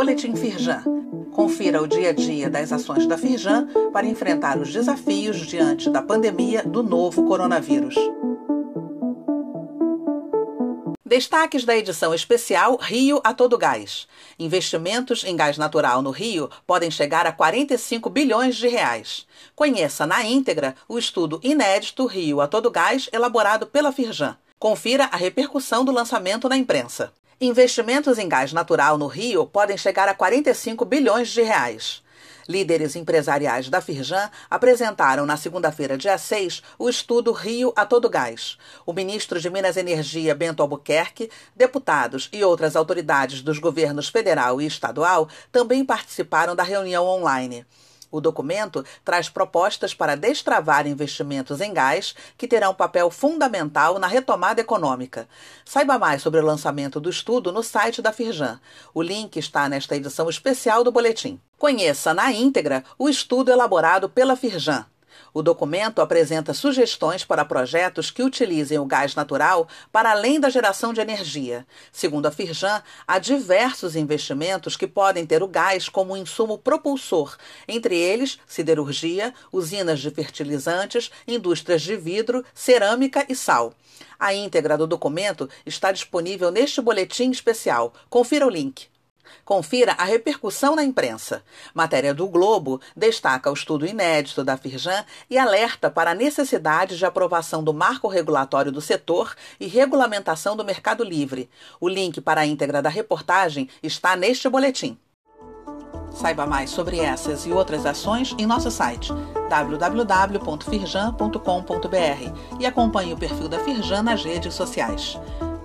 Boletim Firjan. Confira o dia a dia das ações da Firjan para enfrentar os desafios diante da pandemia do novo coronavírus. Destaques da edição especial Rio a todo gás. Investimentos em gás natural no Rio podem chegar a 45 bilhões de reais. Conheça na íntegra o estudo inédito Rio a todo gás elaborado pela Firjan. Confira a repercussão do lançamento na imprensa. Investimentos em gás natural no Rio podem chegar a 45 bilhões de reais. Líderes empresariais da Firjan apresentaram na segunda-feira, dia 6, o estudo Rio a Todo Gás. O ministro de Minas Energia, Bento Albuquerque, deputados e outras autoridades dos governos federal e estadual também participaram da reunião online. O documento traz propostas para destravar investimentos em gás que terão papel fundamental na retomada econômica. Saiba mais sobre o lançamento do estudo no site da Firjan. O link está nesta edição especial do boletim. Conheça na íntegra o estudo elaborado pela Firjan. O documento apresenta sugestões para projetos que utilizem o gás natural para além da geração de energia. Segundo a Firjan, há diversos investimentos que podem ter o gás como insumo propulsor, entre eles siderurgia, usinas de fertilizantes, indústrias de vidro, cerâmica e sal. A íntegra do documento está disponível neste boletim especial. Confira o link. Confira a repercussão na imprensa. Matéria do Globo destaca o estudo inédito da Firjan e alerta para a necessidade de aprovação do marco regulatório do setor e regulamentação do mercado livre. O link para a íntegra da reportagem está neste boletim. Saiba mais sobre essas e outras ações em nosso site www.firjan.com.br e acompanhe o perfil da Firjan nas redes sociais.